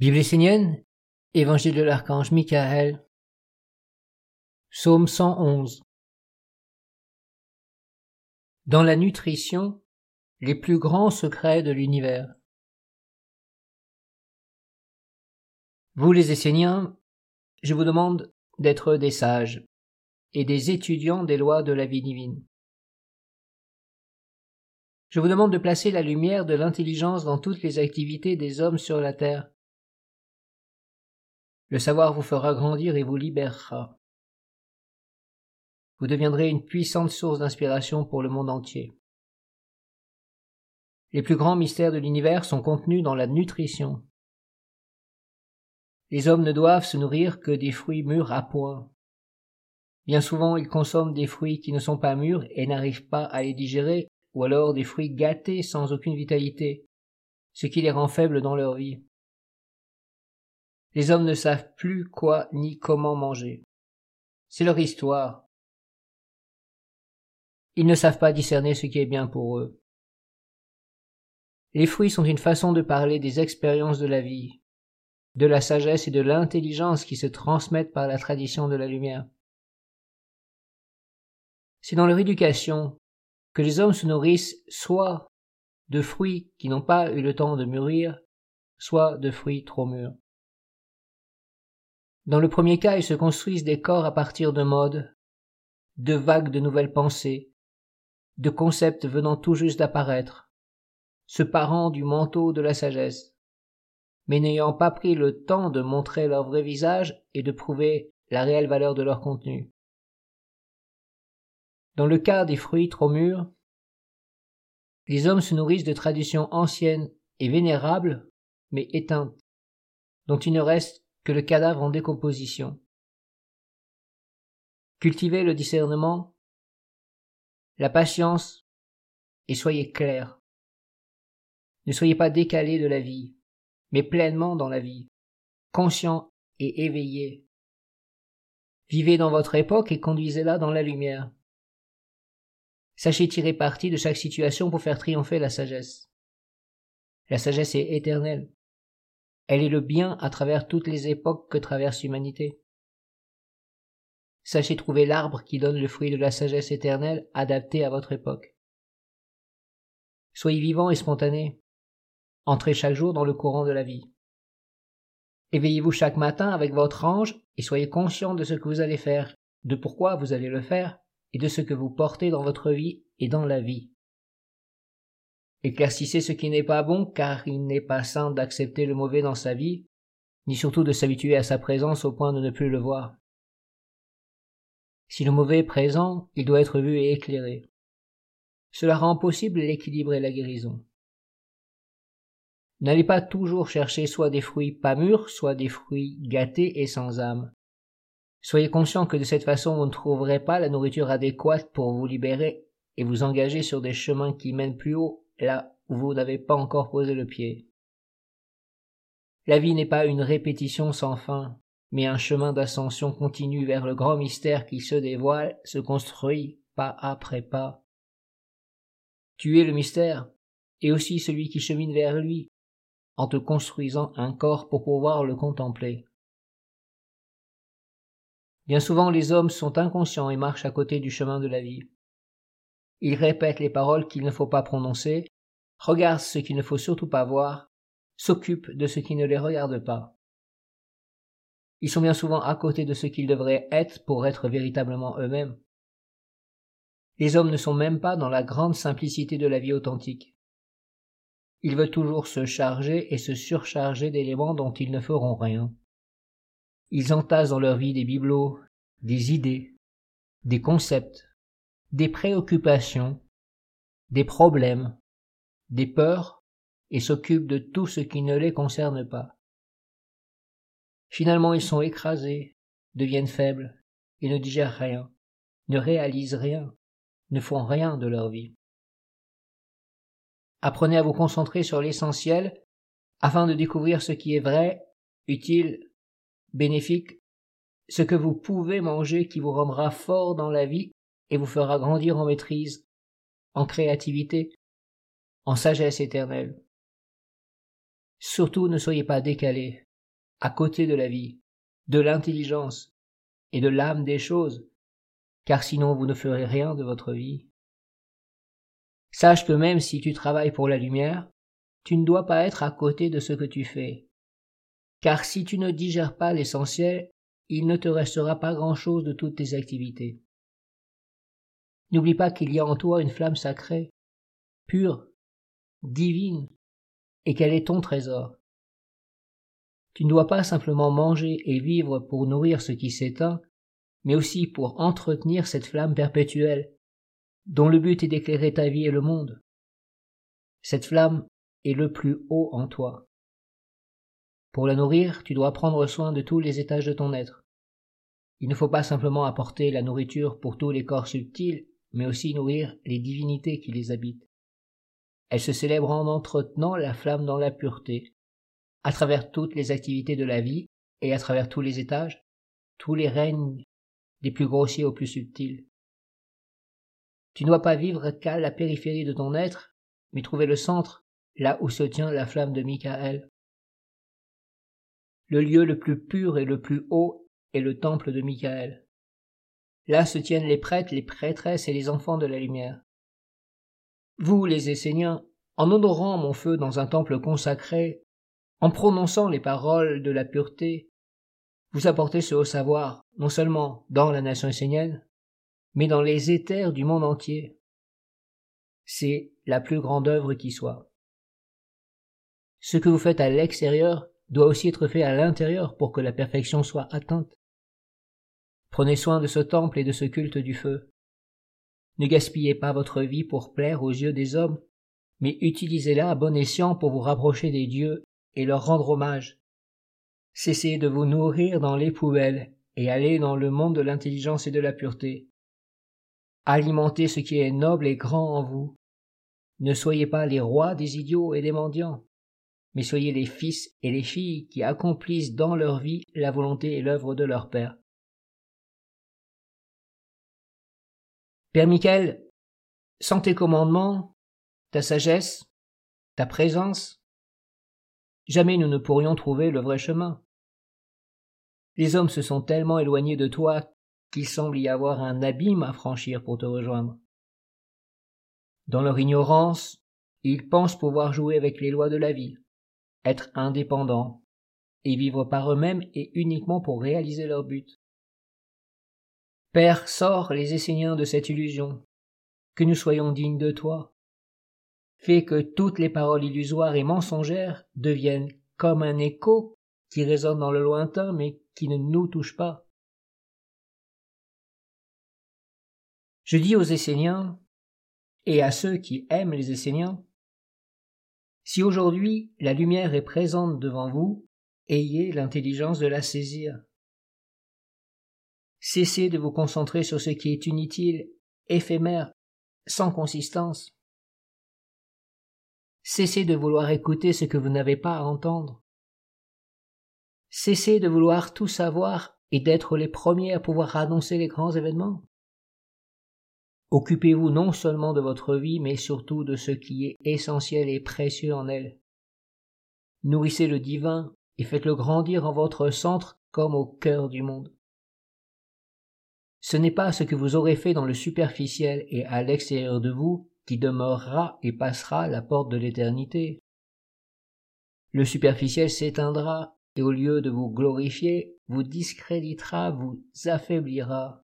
Bible essénienne, Évangile de l'archange Michael, Psaume 111. Dans la nutrition, les plus grands secrets de l'univers. Vous les Esséniens, je vous demande d'être des sages et des étudiants des lois de la vie divine. Je vous demande de placer la lumière de l'intelligence dans toutes les activités des hommes sur la terre le savoir vous fera grandir et vous libérera. Vous deviendrez une puissante source d'inspiration pour le monde entier. Les plus grands mystères de l'univers sont contenus dans la nutrition. Les hommes ne doivent se nourrir que des fruits mûrs à point. Bien souvent, ils consomment des fruits qui ne sont pas mûrs et n'arrivent pas à les digérer, ou alors des fruits gâtés sans aucune vitalité, ce qui les rend faibles dans leur vie. Les hommes ne savent plus quoi ni comment manger. C'est leur histoire. Ils ne savent pas discerner ce qui est bien pour eux. Les fruits sont une façon de parler des expériences de la vie, de la sagesse et de l'intelligence qui se transmettent par la tradition de la lumière. C'est dans leur éducation que les hommes se nourrissent soit de fruits qui n'ont pas eu le temps de mûrir, soit de fruits trop mûrs. Dans le premier cas, ils se construisent des corps à partir de modes, de vagues de nouvelles pensées, de concepts venant tout juste d'apparaître, se parant du manteau de la sagesse, mais n'ayant pas pris le temps de montrer leur vrai visage et de prouver la réelle valeur de leur contenu. Dans le cas des fruits trop mûrs, les hommes se nourrissent de traditions anciennes et vénérables, mais éteintes, dont il ne reste que le cadavre en décomposition. Cultivez le discernement, la patience, et soyez clairs. Ne soyez pas décalés de la vie, mais pleinement dans la vie, conscients et éveillés. Vivez dans votre époque et conduisez-la dans la lumière. Sachez tirer parti de chaque situation pour faire triompher la sagesse. La sagesse est éternelle. Elle est le bien à travers toutes les époques que traverse l'humanité. Sachez trouver l'arbre qui donne le fruit de la sagesse éternelle adapté à votre époque. Soyez vivant et spontané. Entrez chaque jour dans le courant de la vie. Éveillez-vous chaque matin avec votre ange et soyez conscient de ce que vous allez faire, de pourquoi vous allez le faire et de ce que vous portez dans votre vie et dans la vie. Éclaircissez ce qui n'est pas bon, car il n'est pas sain d'accepter le mauvais dans sa vie, ni surtout de s'habituer à sa présence au point de ne plus le voir. Si le mauvais est présent, il doit être vu et éclairé. Cela rend possible l'équilibre et la guérison. N'allez pas toujours chercher soit des fruits pas mûrs, soit des fruits gâtés et sans âme. Soyez conscient que de cette façon vous ne trouverez pas la nourriture adéquate pour vous libérer et vous engager sur des chemins qui mènent plus haut là où vous n'avez pas encore posé le pied. La vie n'est pas une répétition sans fin, mais un chemin d'ascension continu vers le grand mystère qui se dévoile, se construit pas après pas. Tu es le mystère, et aussi celui qui chemine vers lui, en te construisant un corps pour pouvoir le contempler. Bien souvent les hommes sont inconscients et marchent à côté du chemin de la vie. Ils répètent les paroles qu'il ne faut pas prononcer, regardent ce qu'il ne faut surtout pas voir, s'occupent de ce qui ne les regarde pas. Ils sont bien souvent à côté de ce qu'ils devraient être pour être véritablement eux-mêmes. Les hommes ne sont même pas dans la grande simplicité de la vie authentique. Ils veulent toujours se charger et se surcharger d'éléments dont ils ne feront rien. Ils entassent dans leur vie des bibelots, des idées, des concepts, des préoccupations, des problèmes, des peurs, et s'occupent de tout ce qui ne les concerne pas. Finalement, ils sont écrasés, deviennent faibles, et ne digèrent rien, ne réalisent rien, ne font rien de leur vie. Apprenez à vous concentrer sur l'essentiel afin de découvrir ce qui est vrai, utile, bénéfique, ce que vous pouvez manger qui vous rendra fort dans la vie et vous fera grandir en maîtrise, en créativité, en sagesse éternelle. Surtout ne soyez pas décalés, à côté de la vie, de l'intelligence et de l'âme des choses, car sinon vous ne ferez rien de votre vie. Sache que même si tu travailles pour la lumière, tu ne dois pas être à côté de ce que tu fais. Car si tu ne digères pas l'essentiel, il ne te restera pas grand-chose de toutes tes activités. N'oublie pas qu'il y a en toi une flamme sacrée, pure, divine, et qu'elle est ton trésor. Tu ne dois pas simplement manger et vivre pour nourrir ce qui s'éteint, mais aussi pour entretenir cette flamme perpétuelle, dont le but est d'éclairer ta vie et le monde. Cette flamme est le plus haut en toi. Pour la nourrir, tu dois prendre soin de tous les étages de ton être. Il ne faut pas simplement apporter la nourriture pour tous les corps subtils, mais aussi nourrir les divinités qui les habitent. Elle se célèbre en entretenant la flamme dans la pureté, à travers toutes les activités de la vie et à travers tous les étages, tous les règnes, des plus grossiers aux plus subtils. Tu ne dois pas vivre qu'à la périphérie de ton être, mais trouver le centre, là où se tient la flamme de Michael. Le lieu le plus pur et le plus haut est le temple de Michael. Là se tiennent les prêtres, les prêtresses et les enfants de la lumière. Vous, les Esséniens, en honorant mon feu dans un temple consacré, en prononçant les paroles de la pureté, vous apportez ce haut savoir, non seulement dans la nation essénienne, mais dans les éthers du monde entier. C'est la plus grande œuvre qui soit. Ce que vous faites à l'extérieur doit aussi être fait à l'intérieur pour que la perfection soit atteinte. Prenez soin de ce temple et de ce culte du feu. Ne gaspillez pas votre vie pour plaire aux yeux des hommes, mais utilisez-la à bon escient pour vous rapprocher des dieux et leur rendre hommage. Cessez de vous nourrir dans les poubelles et allez dans le monde de l'intelligence et de la pureté. Alimentez ce qui est noble et grand en vous. Ne soyez pas les rois des idiots et des mendiants, mais soyez les fils et les filles qui accomplissent dans leur vie la volonté et l'œuvre de leur Père. Père Michael, sans tes commandements, ta sagesse, ta présence, jamais nous ne pourrions trouver le vrai chemin. Les hommes se sont tellement éloignés de toi qu'il semble y avoir un abîme à franchir pour te rejoindre. Dans leur ignorance, ils pensent pouvoir jouer avec les lois de la vie, être indépendants, et vivre par eux-mêmes et uniquement pour réaliser leur but. Père, sors les Esséniens de cette illusion, que nous soyons dignes de toi. Fais que toutes les paroles illusoires et mensongères deviennent comme un écho qui résonne dans le lointain mais qui ne nous touche pas. Je dis aux Esséniens, et à ceux qui aiment les Esséniens, si aujourd'hui la lumière est présente devant vous, ayez l'intelligence de la saisir. Cessez de vous concentrer sur ce qui est inutile, éphémère, sans consistance. Cessez de vouloir écouter ce que vous n'avez pas à entendre. Cessez de vouloir tout savoir et d'être les premiers à pouvoir annoncer les grands événements. Occupez-vous non seulement de votre vie, mais surtout de ce qui est essentiel et précieux en elle. Nourrissez le divin et faites-le grandir en votre centre comme au cœur du monde. Ce n'est pas ce que vous aurez fait dans le superficiel et à l'extérieur de vous qui demeurera et passera la porte de l'éternité. Le superficiel s'éteindra et au lieu de vous glorifier, vous discréditera, vous affaiblira.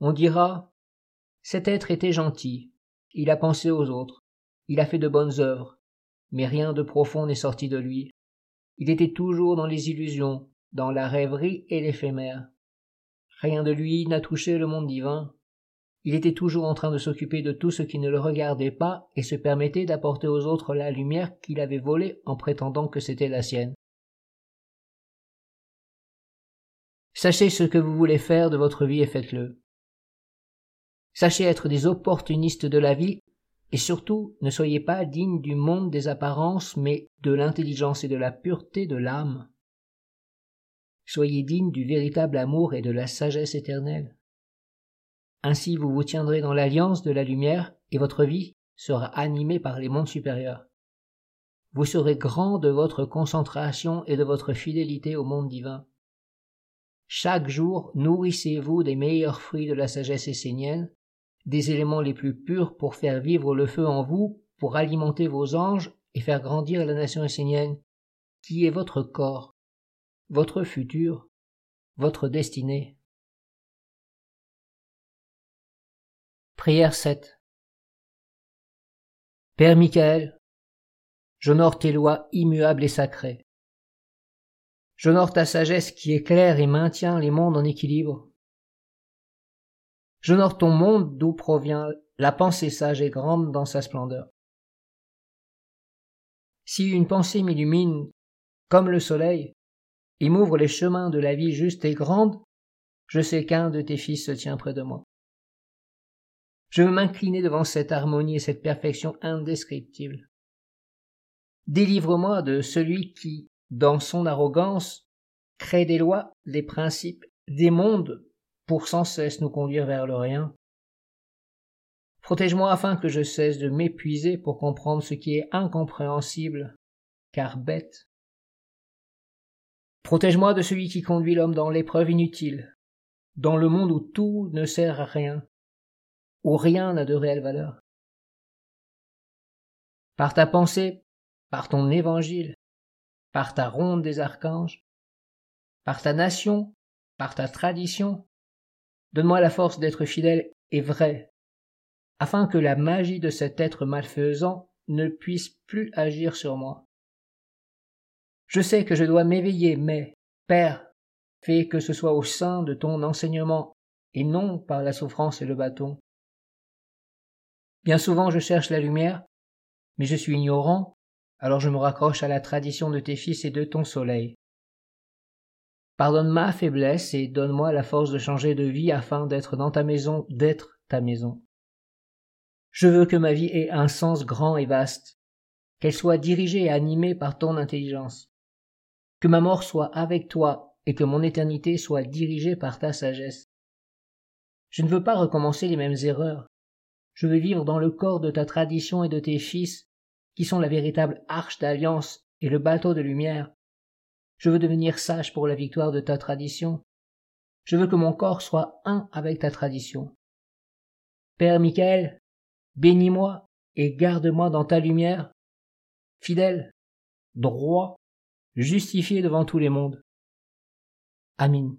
On dira, cet être était gentil, il a pensé aux autres, il a fait de bonnes œuvres, mais rien de profond n'est sorti de lui. Il était toujours dans les illusions, dans la rêverie et l'éphémère. Rien de lui n'a touché le monde divin. Il était toujours en train de s'occuper de tout ce qui ne le regardait pas et se permettait d'apporter aux autres la lumière qu'il avait volée en prétendant que c'était la sienne. Sachez ce que vous voulez faire de votre vie et faites-le. Sachez être des opportunistes de la vie et surtout ne soyez pas dignes du monde des apparences mais de l'intelligence et de la pureté de l'âme. Soyez dignes du véritable amour et de la sagesse éternelle. Ainsi vous vous tiendrez dans l'alliance de la lumière et votre vie sera animée par les mondes supérieurs. vous serez grand de votre concentration et de votre fidélité au monde divin. Chaque jour, nourrissez-vous des meilleurs fruits de la sagesse essénienne, des éléments les plus purs pour faire vivre le feu en vous, pour alimenter vos anges et faire grandir la nation essénienne, qui est votre corps, votre futur, votre destinée. Prière 7 Père Michael, j'honore tes lois immuables et sacrées. J'honore ta sagesse qui éclaire et maintient les mondes en équilibre. J'honore ton monde d'où provient la pensée sage et grande dans sa splendeur. Si une pensée m'illumine comme le soleil et m'ouvre les chemins de la vie juste et grande, je sais qu'un de tes fils se tient près de moi. Je veux m'incliner devant cette harmonie et cette perfection indescriptible. Délivre-moi de celui qui, dans son arrogance, crée des lois, des principes, des mondes pour sans cesse nous conduire vers le rien. Protège-moi afin que je cesse de m'épuiser pour comprendre ce qui est incompréhensible, car bête. Protège-moi de celui qui conduit l'homme dans l'épreuve inutile, dans le monde où tout ne sert à rien, où rien n'a de réelle valeur. Par ta pensée, par ton évangile, par ta ronde des archanges, par ta nation, par ta tradition, donne-moi la force d'être fidèle et vrai, afin que la magie de cet être malfaisant ne puisse plus agir sur moi. Je sais que je dois m'éveiller, mais, Père, fais que ce soit au sein de ton enseignement, et non par la souffrance et le bâton. Bien souvent je cherche la lumière, mais je suis ignorant alors je me raccroche à la tradition de tes fils et de ton soleil. Pardonne ma faiblesse et donne-moi la force de changer de vie afin d'être dans ta maison, d'être ta maison. Je veux que ma vie ait un sens grand et vaste, qu'elle soit dirigée et animée par ton intelligence, que ma mort soit avec toi et que mon éternité soit dirigée par ta sagesse. Je ne veux pas recommencer les mêmes erreurs. Je veux vivre dans le corps de ta tradition et de tes fils qui sont la véritable arche d'alliance et le bateau de lumière. Je veux devenir sage pour la victoire de ta tradition. Je veux que mon corps soit un avec ta tradition. Père Michael, bénis-moi et garde-moi dans ta lumière, fidèle, droit, justifié devant tous les mondes. Amin.